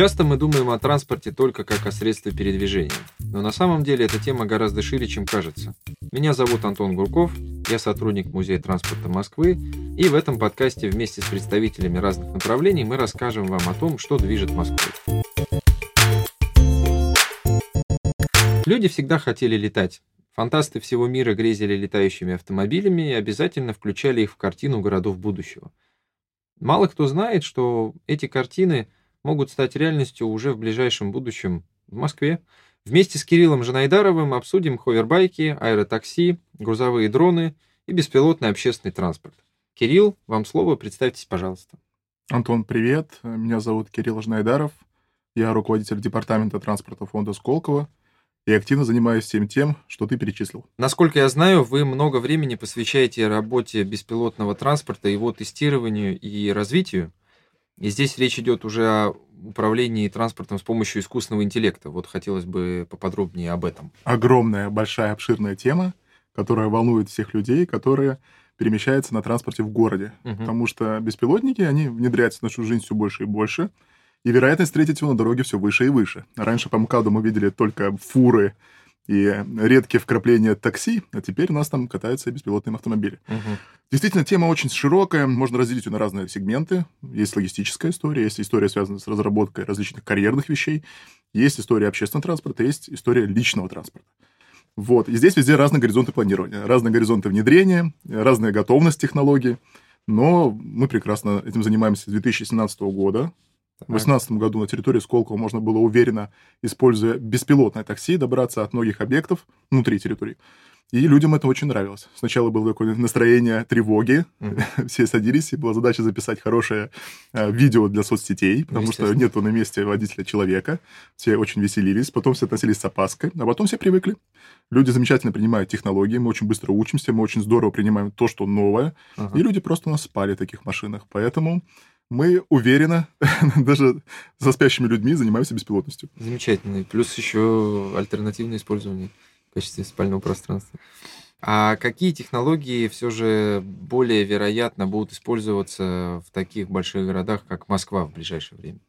Часто мы думаем о транспорте только как о средстве передвижения, но на самом деле эта тема гораздо шире, чем кажется. Меня зовут Антон Гурков, я сотрудник Музея транспорта Москвы, и в этом подкасте вместе с представителями разных направлений мы расскажем вам о том, что движет Москвой. Люди всегда хотели летать. Фантасты всего мира грезили летающими автомобилями и обязательно включали их в картину городов будущего. Мало кто знает, что эти картины – могут стать реальностью уже в ближайшем будущем в Москве. Вместе с Кириллом Жанайдаровым обсудим ховербайки, аэротакси, грузовые дроны и беспилотный общественный транспорт. Кирилл, вам слово, представьтесь, пожалуйста. Антон, привет. Меня зовут Кирилл Жнайдаров. Я руководитель департамента транспорта фонда Сколково и активно занимаюсь всем тем, что ты перечислил. Насколько я знаю, вы много времени посвящаете работе беспилотного транспорта, его тестированию и развитию. И здесь речь идет уже о управлении транспортом с помощью искусственного интеллекта. Вот хотелось бы поподробнее об этом. Огромная, большая, обширная тема, которая волнует всех людей, которые перемещаются на транспорте в городе. Угу. Потому что беспилотники, они внедряются в нашу жизнь все больше и больше. И вероятность встретить его на дороге все выше и выше. Раньше по МКАДу мы видели только фуры и редкие вкрапления такси, а теперь у нас там катаются беспилотные автомобили. Угу. Действительно, тема очень широкая, можно разделить ее на разные сегменты. Есть логистическая история, есть история, связанная с разработкой различных карьерных вещей, есть история общественного транспорта, есть история личного транспорта. Вот. И здесь везде разные горизонты планирования, разные горизонты внедрения, разная готовность технологий. Но мы прекрасно этим занимаемся с 2017 года. В 2018 году на территории Сколково можно было уверенно, используя беспилотное такси, добраться от многих объектов внутри территории. И людям это очень нравилось. Сначала было такое настроение тревоги, mm-hmm. все садились, и была задача записать хорошее э, видео для соцсетей, потому что нету на месте водителя человека. Все очень веселились, потом все относились с опаской, а потом все привыкли. Люди замечательно принимают технологии, мы очень быстро учимся, мы очень здорово принимаем то, что новое, uh-huh. и люди просто у нас спали в таких машинах. Поэтому мы уверенно, даже со спящими людьми, занимаемся беспилотностью. Замечательно. Плюс еще альтернативное использование в качестве спального пространства. А какие технологии все же более вероятно будут использоваться в таких больших городах, как Москва в ближайшее время?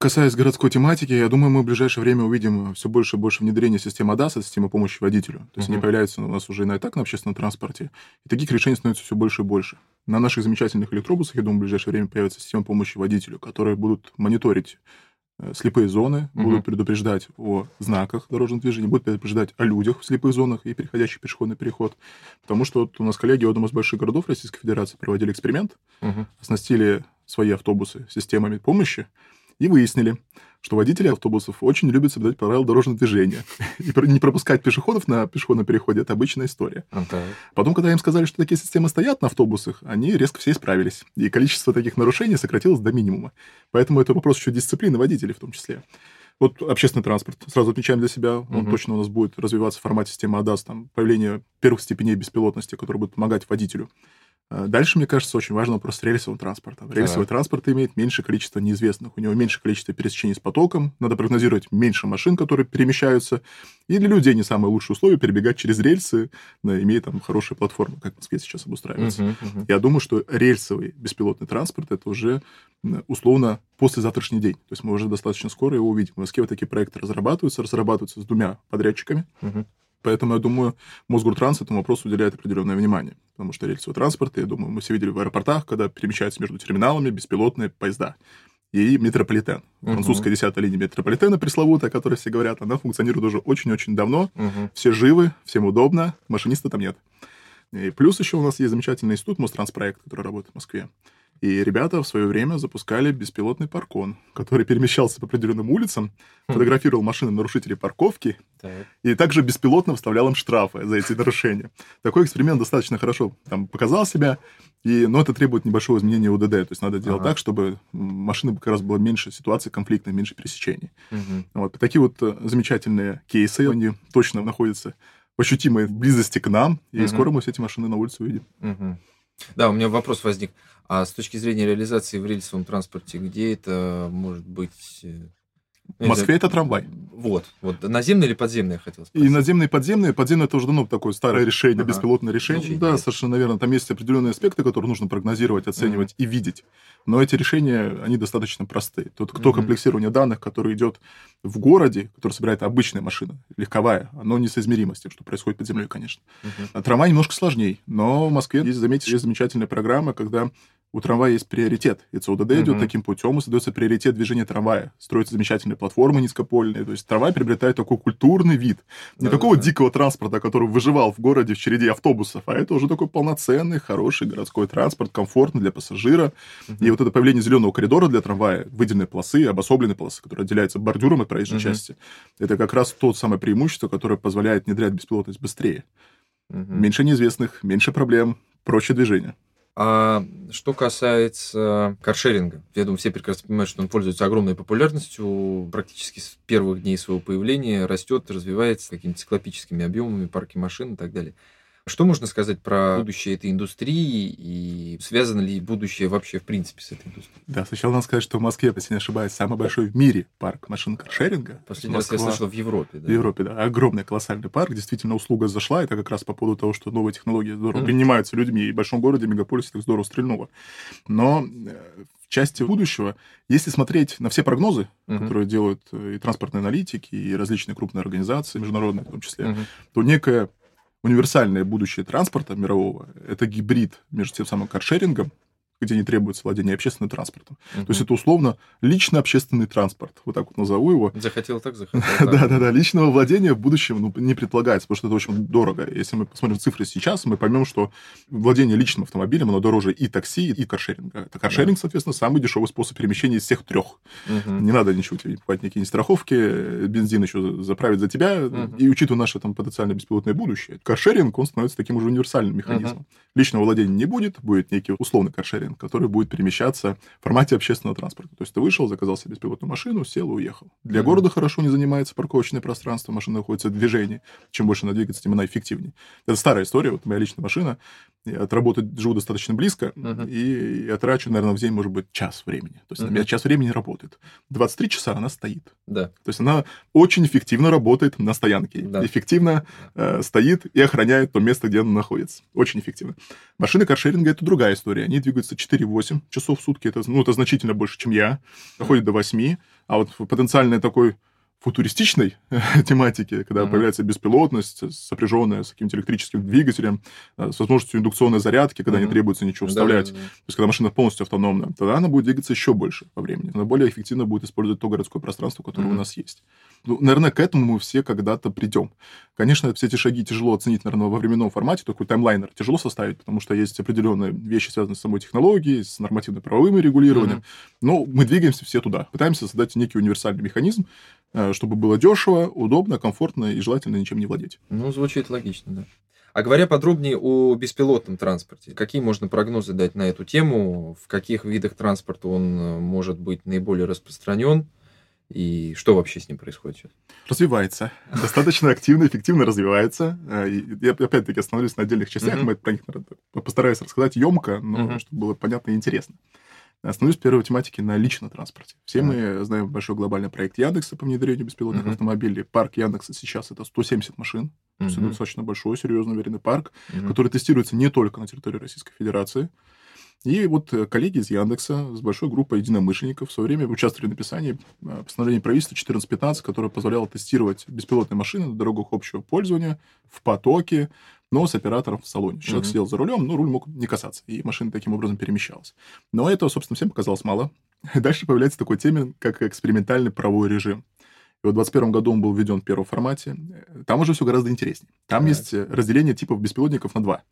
Касаясь городской тематики, я думаю, мы в ближайшее время увидим все больше и больше внедрения системы ADAS, системы помощи водителю. То есть uh-huh. они появляются у нас уже и так на общественном транспорте. И таких решений становится все больше и больше. На наших замечательных электробусах, я думаю, в ближайшее время появится система помощи водителю, которые будут мониторить э, слепые зоны, uh-huh. будут предупреждать о знаках дорожного движения, будут предупреждать о людях в слепых зонах и переходящий пешеходный переход. Потому что вот у нас коллеги одного из больших городов Российской Федерации проводили эксперимент, uh-huh. оснастили свои автобусы системами помощи, и выяснили, что водители автобусов очень любят соблюдать правила дорожного движения. И не пропускать пешеходов на пешеходном переходе – это обычная история. Okay. Потом, когда им сказали, что такие системы стоят на автобусах, они резко все исправились. И количество таких нарушений сократилось до минимума. Поэтому это вопрос еще дисциплины водителей в том числе. Вот общественный транспорт. Сразу отмечаем для себя. Он угу. точно у нас будет развиваться в формате системы ADAS, там, появление первых степеней беспилотности, которые будут помогать водителю. Э, дальше, мне кажется, очень важный вопрос рельсового транспорта. Рельсовый да. транспорт имеет меньшее количество неизвестных, у него меньше количество пересечений с потоком, надо прогнозировать меньше машин, которые перемещаются, и для людей не самые лучшие условия перебегать через рельсы, имея там хорошие платформы, как в Москве сейчас обустраивается. Uh-huh, uh-huh. Я думаю, что рельсовый беспилотный транспорт это уже условно послезавтрашний день. То есть мы уже достаточно скоро его увидим. В Москве вот такие проекты разрабатываются, разрабатываются с двумя подрядчиками. Uh-huh. Поэтому, я думаю, Мосгортранс этому вопросу уделяет определенное внимание. Потому что рельсовый транспорт, я думаю, мы все видели в аэропортах, когда перемещаются между терминалами беспилотные поезда. И метрополитен. Uh-huh. Французская десятая линия метрополитена пресловутая, о которой все говорят, она функционирует уже очень-очень давно. Uh-huh. Все живы, всем удобно, машиниста там нет. И плюс еще у нас есть замечательный институт Мостранспроект, который работает в Москве. И ребята в свое время запускали беспилотный паркон, который перемещался по определенным улицам, хм. фотографировал машины нарушителей парковки так. и также беспилотно вставлял им штрафы за эти нарушения. Такой эксперимент достаточно хорошо там, показал себя, и, но это требует небольшого изменения УДД. То есть надо делать ага. так, чтобы машины как раз было меньше ситуаций конфликтных, меньше пересечений. Угу. Вот. Такие вот э, замечательные кейсы, они точно находятся в ощутимой близости к нам, и угу. скоро мы все эти машины на улице увидим. Угу. Да, у меня вопрос возник. А с точки зрения реализации в рельсовом транспорте, где это может быть э, В Москве это трамвай. Вот, вот. Наземные или подземные, я хотел спросить. И наземные, и подземные. Подземные это уже давно такое старое решение, ага. беспилотное решение. Значит, да, нет. совершенно верно. Там есть определенные аспекты, которые нужно прогнозировать, оценивать ага. и видеть. Но эти решения, они достаточно простые. Тут кто ага. комплексирование данных, который идет в городе, который собирает обычная машина, легковая, оно несоизмеримо с тем, что происходит под землей, конечно. Ага. А трамвай немножко сложнее. Но в Москве, есть, заметьте, есть замечательная программа, когда у трамвая есть приоритет. И ЦУДД uh-huh. идет таким путем, и создается приоритет движения трамвая. Строятся замечательные платформы низкопольные. То есть трамвай приобретает такой культурный вид. Не да, такого да. дикого транспорта, который выживал в городе в череде автобусов, а это уже такой полноценный, хороший городской транспорт, комфортный для пассажира. Uh-huh. И вот это появление зеленого коридора для трамвая, выделенные полосы, обособленные полосы, которые отделяются бордюром от проезжей uh-huh. части, это как раз то самое преимущество, которое позволяет внедрять беспилотность быстрее. Uh-huh. Меньше неизвестных, меньше проблем, проще движение. А что касается каршеринга, я думаю, все прекрасно понимают, что он пользуется огромной популярностью, практически с первых дней своего появления растет, развивается какими-то циклопическими объемами, парки машин и так далее. Что можно сказать про будущее этой индустрии и связано ли будущее вообще в принципе с этой индустрией? Да, сначала надо сказать, что в Москве, если не ошибаюсь, самый большой в мире парк машин каршеринга. Последний раз я слышал в Европе. Да? В Европе, да. Огромный колоссальный парк. Действительно, услуга зашла. Это как раз по поводу того, что новые технологии здорово mm. принимаются людьми. И в большом городе, мегаполисе так здорово стрельнуло. Но э, в части будущего, если смотреть на все прогнозы, uh-huh. которые делают э, и транспортные аналитики, и различные крупные организации, международные в том числе, uh-huh. то некая универсальное будущее транспорта мирового – это гибрид между тем самым каршерингом где не требуется владение общественным транспортом. Угу. То есть это условно лично общественный транспорт, вот так вот назову его. Захотел так, захотел Да-да-да, личного владения в будущем ну, не предполагается, потому что это очень дорого. Если мы посмотрим цифры сейчас, мы поймем, что владение личным автомобилем, оно дороже и такси, и каршеринга. Это каршеринг, да. соответственно, самый дешевый способ перемещения из всех трех. Угу. Не надо ничего тебе покупать, никакие страховки, бензин еще заправить за тебя. Угу. И учитывая наше там потенциально беспилотное будущее, каршеринг, он становится таким уже универсальным механизмом. Угу. Личного владения не будет, будет некий условный каршеринг, который будет перемещаться в формате общественного транспорта. То есть ты вышел, заказал себе беспилотную машину, сел и уехал. Для mm-hmm. города хорошо не занимается парковочное пространство, машина находится в движении. Чем больше она двигается, тем она эффективнее. Это старая история, вот моя личная машина. Я от работы живу достаточно близко, uh-huh. и я трачу, наверное, в день, может быть, час времени. То есть uh-huh. у меня час времени работает. 23 часа она стоит. Да. То есть она очень эффективно работает на стоянке. Да. Эффективно э, стоит и охраняет то место, где она находится. Очень эффективно. Машины каршеринга – это другая история. Они двигаются 4-8 часов в сутки. Это, ну, это значительно больше, чем я. Доходит до 8. А вот потенциальный такой футуристичной тематики, когда mm-hmm. появляется беспилотность, сопряженная с каким-то электрическим двигателем, э, с возможностью индукционной зарядки, когда mm-hmm. не требуется ничего вставлять, да, да, да. то есть когда машина полностью автономна, тогда она будет двигаться еще больше по времени. Она более эффективно будет использовать то городское пространство, которое mm-hmm. у нас есть. Ну, наверное, к этому мы все когда-то придем. Конечно, все эти шаги тяжело оценить, наверное, во временном формате, такой таймлайнер тяжело составить, потому что есть определенные вещи, связанные с самой технологией, с нормативно-правовым регулированием, mm-hmm. но мы двигаемся все туда, пытаемся создать некий универсальный механизм, э, чтобы было дешево, удобно, комфортно и желательно ничем не владеть. Ну, звучит логично, да. А говоря подробнее о беспилотном транспорте, какие можно прогнозы дать на эту тему? В каких видах транспорта он э, может быть наиболее распространен? И что вообще с ним происходит сейчас? Развивается. Достаточно активно, эффективно развивается. Э, я опять-таки остановлюсь на отдельных частях, мы про них постараюсь рассказать емко, но чтобы было понятно и интересно. Остановлюсь в первой тематике на личном транспорте. Все мы знаем большой глобальный проект Яндекса по внедрению беспилотных автомобилей. Парк Яндекса сейчас это 170 машин. То есть это достаточно большой, серьезный, уверенный парк, который тестируется не только на территории Российской Федерации. И вот э, коллеги из Яндекса с большой группой единомышленников в свое время участвовали в написании э, постановления правительства 1415, которое позволяло тестировать беспилотные машины на дорогах общего пользования в потоке, но с оператором в салоне. Человек mm-hmm. сидел за рулем, но руль мог не касаться, и машина таким образом перемещалась. Но этого, собственно, всем показалось мало. Дальше появляется такой термин, как экспериментальный правовой режим. И вот в 2021 году он был введен в первом формате. Там уже все гораздо интереснее. Там так. есть разделение типов беспилотников на два.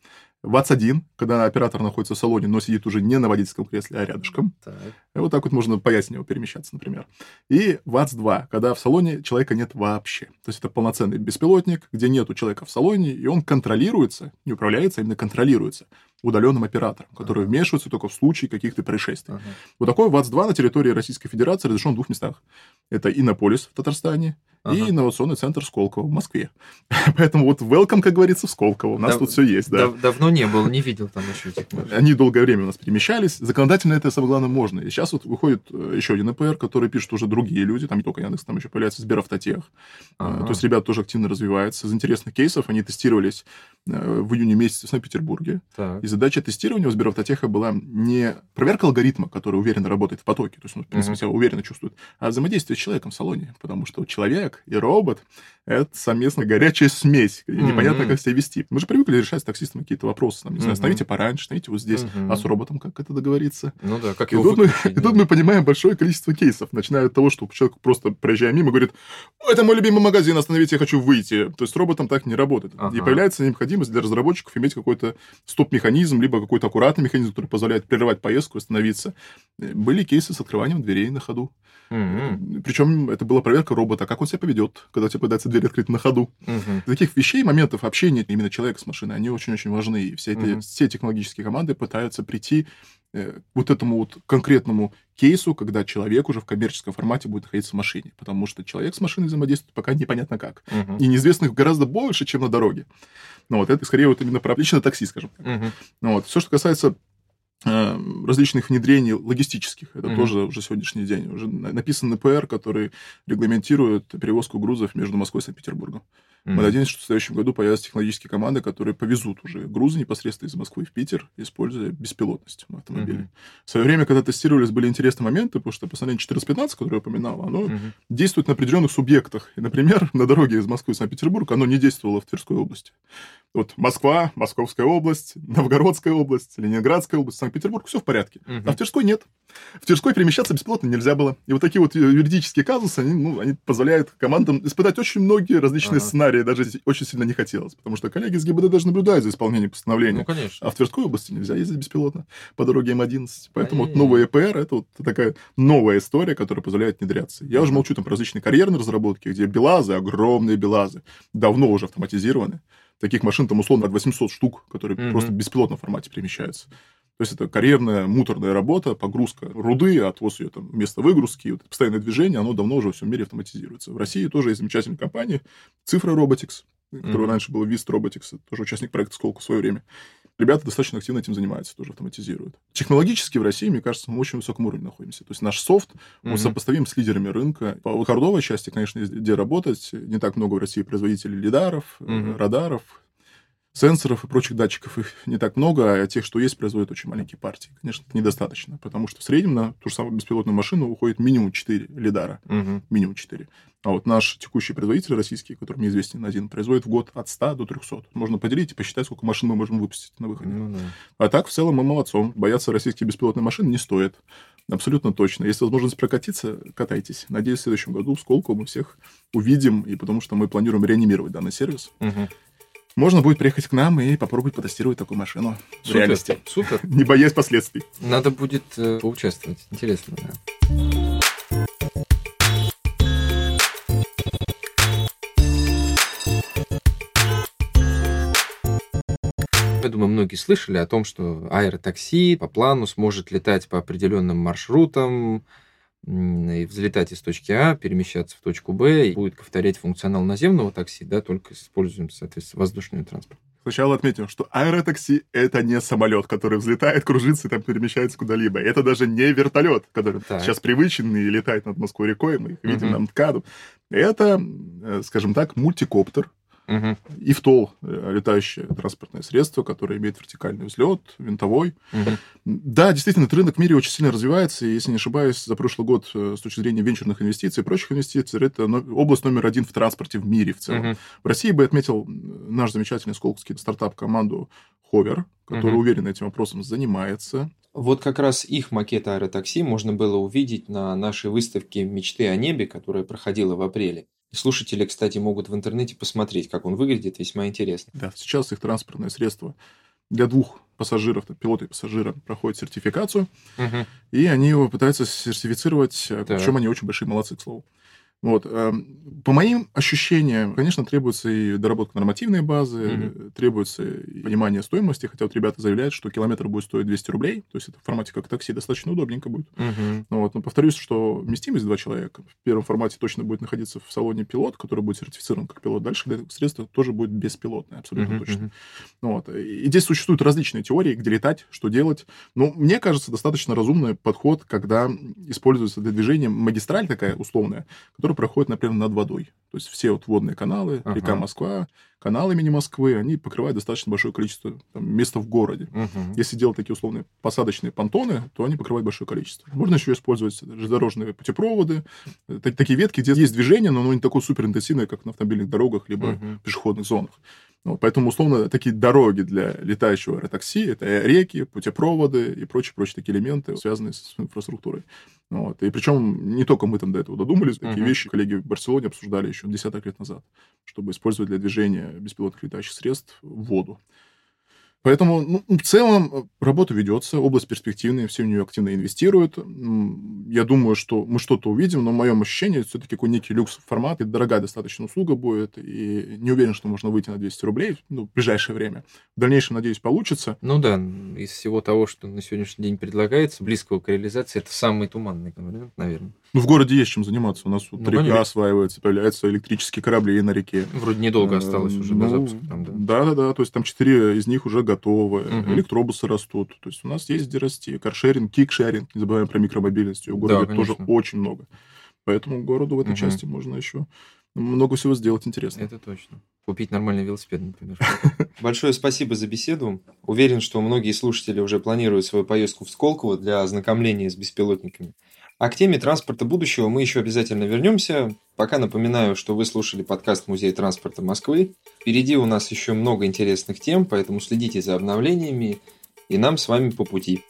ВАЦ-1, когда оператор находится в салоне, но сидит уже не на водительском кресле, а рядышком. Так. И вот так вот можно по яснее перемещаться, например. И ВАЦ-2, когда в салоне человека нет вообще. То есть это полноценный беспилотник, где нету человека в салоне, и он контролируется, не управляется, а именно контролируется удаленным оператором, который ага. вмешивается только в случае каких-то происшествий. Ага. Вот такой ВАЦ-2 на территории Российской Федерации разрешен в двух местах. Это Иннополис в Татарстане ага. и инновационный центр Сколково в Москве. Поэтому вот welcome, как говорится, в Сколково. У нас Дав- тут все есть. Да. Дав- давно не был, не видел там еще этих машин. Они долгое время у нас перемещались. Законодательно это, самое главное, можно. И сейчас вот выходит э, еще один ЭПР, который пишут уже другие люди, там не только Яндекс, там еще появляется Сберавтотех. Ага. То есть ребята тоже активно развиваются. Из интересных кейсов они тестировались э, в июне месяце в Санкт-Петербурге. Так. И задача тестирования у Сберавтотеха была не проверка алгоритма, который уверенно работает в потоке, то есть он, в принципе, себя уверенно чувствует, а взаимодействие с человеком в салоне. Потому что человек и робот — это совместно горячая смесь. И непонятно, как себя вести. Мы же привыкли решать с таксистом какие-то вопросы. Там, не знаю, остановите пораньше, остановите вот здесь. А с роботом как это договориться? Ну да, как и тут, мы, и тут мы понимаем большое количество кейсов, начиная от того, что человек просто проезжая мимо говорит, это мой любимый магазин, остановите, я хочу выйти. То есть с роботом так не работает. Ага. И появляется необходимость для разработчиков иметь какой-то стоп-механизм, либо какой-то аккуратный механизм, который позволяет прерывать поездку, остановиться. Были кейсы с открыванием дверей на ходу. Mm-hmm. Причем это была проверка робота, как он себя поведет, когда тебе пытается дверь открыть на ходу. Mm-hmm. Таких вещей, моментов общения именно человека с машиной, они очень-очень важны. И все, эти, mm-hmm. все технологические команды пытаются прийти э, вот этому вот конкретному кейсу, когда человек уже в коммерческом формате будет находиться в машине. Потому что человек с машиной взаимодействует пока непонятно как. Uh-huh. И неизвестных гораздо больше, чем на дороге. Ну, вот это скорее вот именно про лично такси, скажем так. Uh-huh. Ну, вот. Все, что касается различных внедрений логистических. Это mm-hmm. тоже уже сегодняшний день. Уже написан НПР, который регламентирует перевозку грузов между Москвой и Санкт-Петербургом. Mm-hmm. Мы надеемся, что в следующем году появятся технологические команды, которые повезут уже грузы непосредственно из Москвы в Питер, используя беспилотность на автомобиле. Mm-hmm. В свое время, когда тестировались, были интересные моменты, потому что постановление 1415, которое я упоминал, оно mm-hmm. действует на определенных субъектах. И, например, на дороге из Москвы в Санкт-Петербург оно не действовало в Тверской области. Вот Москва, Московская область, Новгородская область, Ленинградская область, Санкт-Петербург, все в порядке. Uh-huh. А в Тверской нет. В Тверской перемещаться бесплатно нельзя было. И вот такие вот юридические казусы, они, ну, они позволяют командам испытать очень многие различные uh-huh. сценарии, даже очень сильно не хотелось. Потому что коллеги с ГИБДД даже наблюдают за исполнением постановления. Ну, конечно. А в Тверской области нельзя ездить беспилотно по дороге М11. Поэтому вот новый ЭПР — это вот такая новая история, которая позволяет внедряться. Я уже молчу там про различные карьерные разработки, где белазы, огромные белазы, давно уже автоматизированы таких машин там условно 800 штук, которые mm-hmm. просто в беспилотном формате перемещаются. То есть это карьерная, муторная работа, погрузка руды, отвоз ее там место выгрузки, вот постоянное движение, оно давно уже во всем мире автоматизируется. В России тоже есть замечательная компания Цифра Robotics, которая mm-hmm. раньше была Vist Robotics, тоже участник проекта Сколку в свое время ребята достаточно активно этим занимаются, тоже автоматизируют. Технологически в России, мне кажется, мы на очень высоком уровне находимся. То есть наш софт, он mm-hmm. сопоставим с лидерами рынка. По хардовой части, конечно, где работать. Не так много в России производителей лидаров, mm-hmm. радаров, сенсоров и прочих датчиков их не так много, а тех, что есть, производят очень маленькие партии. Конечно, это недостаточно, потому что в среднем на ту же самую беспилотную машину уходит минимум 4 лидара. Угу. Минимум 4. А вот наш текущий производитель российский, который мне известен один, производит в год от 100 до 300. Можно поделить и посчитать, сколько машин мы можем выпустить на выходе. Ну, да. А так, в целом, мы молодцом. Бояться российские беспилотные машины не стоит. Абсолютно точно. Если возможность прокатиться, катайтесь. Надеюсь, в следующем году в Сколку мы всех увидим, и потому что мы планируем реанимировать данный сервис. Угу можно будет приехать к нам и попробовать потестировать такую машину супер, в реальности. Супер. Не боясь последствий. Надо будет э, поучаствовать. Интересно, да. Я думаю, многие слышали о том, что аэротакси по плану сможет летать по определенным маршрутам, взлетать из точки А, перемещаться в точку Б, и будет повторять функционал наземного такси, да, только используем, соответственно, воздушный транспорт. Сначала отметим, что аэротакси — это не самолет, который взлетает, кружится и там перемещается куда-либо. Это даже не вертолет, который так. сейчас привычен и летает над Москвой рекой, мы их видим угу. на МКАДу. Это, э, скажем так, мультикоптер, Угу. И в ТОЛ э, летающее транспортное средство, которое имеет вертикальный взлет, винтовой. Угу. Да, действительно, этот рынок в мире очень сильно развивается. И, если не ошибаюсь, за прошлый год э, с точки зрения венчурных инвестиций и прочих инвестиций, это область номер один в транспорте в мире в целом. Угу. В России бы отметил наш замечательный сколковский стартап-команду Ховер, который угу. уверенно этим вопросом занимается. Вот как раз их макет аэротакси можно было увидеть на нашей выставке «Мечты о небе», которая проходила в апреле. Слушатели, кстати, могут в интернете посмотреть, как он выглядит, весьма интересно. Да, сейчас их транспортное средство для двух пассажиров, пилота и пассажира, проходит сертификацию, угу. и они его пытаются сертифицировать, так. причем они очень большие молодцы, к слову. Вот. эм, По моим ощущениям, конечно, требуется и доработка нормативной базы, Мгм. требуется и понимание стоимости, хотя вот ребята заявляют, что километр будет стоить 200 рублей, то есть это в формате как такси достаточно удобненько будет. Ну Вот. Но повторюсь, что вместимость два человека в первом формате точно будет находиться в салоне пилот, который будет сертифицирован как пилот. Дальше средство тоже будет беспилотное, абсолютно Мгм. точно. Ну Вот. И здесь существуют различные теории, где летать, что делать. Но мне кажется, достаточно разумный подход, когда используется для движения магистраль такая условная, которая проходит, например, над водой. То есть все вот водные каналы, Ага. река Москва, каналы имени Москвы, они покрывают достаточно большое количество там, места в городе. Мгм. Если делать такие условные посадочные понтоны, то они покрывают большое количество. Можно еще использовать железнодорожные путепроводы, э, так- такие ветки, где есть движение, но оно не такое суперинтенсивное, как на автомобильных дорогах, либо Мгм. пешеходных зонах. Ну, поэтому, условно, такие дороги для летающего аэротакси — это реки, путепроводы и прочие-прочие такие элементы, связанные с инфраструктурой. Вот. И причем не только мы там до этого додумались, такие Мгм. вещи коллеги в Барселоне обсуждали еще десяток лет назад, чтобы использовать для движения беспилотных летающих средств воду. Поэтому, ну, в целом, э, работа ведется, область перспективная, все в нее активно инвестируют. Я думаю, что мы что-то увидим, но в моем ощущении все-таки какой некий люкс формат, и дорогая достаточно услуга будет, и не уверен, что можно выйти на 200 рублей ну, в ближайшее время. В дальнейшем, надеюсь, получится. Ну да, из всего того, что на сегодняшний день предлагается, близкого к реализации, это самый туманный вариант, наверное. Ну, в городе есть чем заниматься. У нас тут Ну, река конечно. осваивается, появляются электрические корабли на реке. Вроде недолго осталось уже до Ну, запуска там, да. Да-да-да, то есть там четыре из них уже готовы, Мгм. электробусы растут. То есть у нас есть где расти. Каршеринг, кикшеринг, не забываем про микромобильность. Ее в Да, городе тоже очень много. Поэтому городу в этой Мгм. части можно еще много всего сделать интересно. Это точно. Купить нормальный велосипед, например. Большое спасибо за беседу. Уверен, что многие слушатели уже планируют свою поездку в Сколково для ознакомления с беспилотниками. А к теме транспорта будущего мы еще обязательно вернемся. Пока напоминаю, что вы слушали подкаст Музея транспорта Москвы. Впереди у нас еще много интересных тем, поэтому следите за обновлениями, и нам с вами по пути.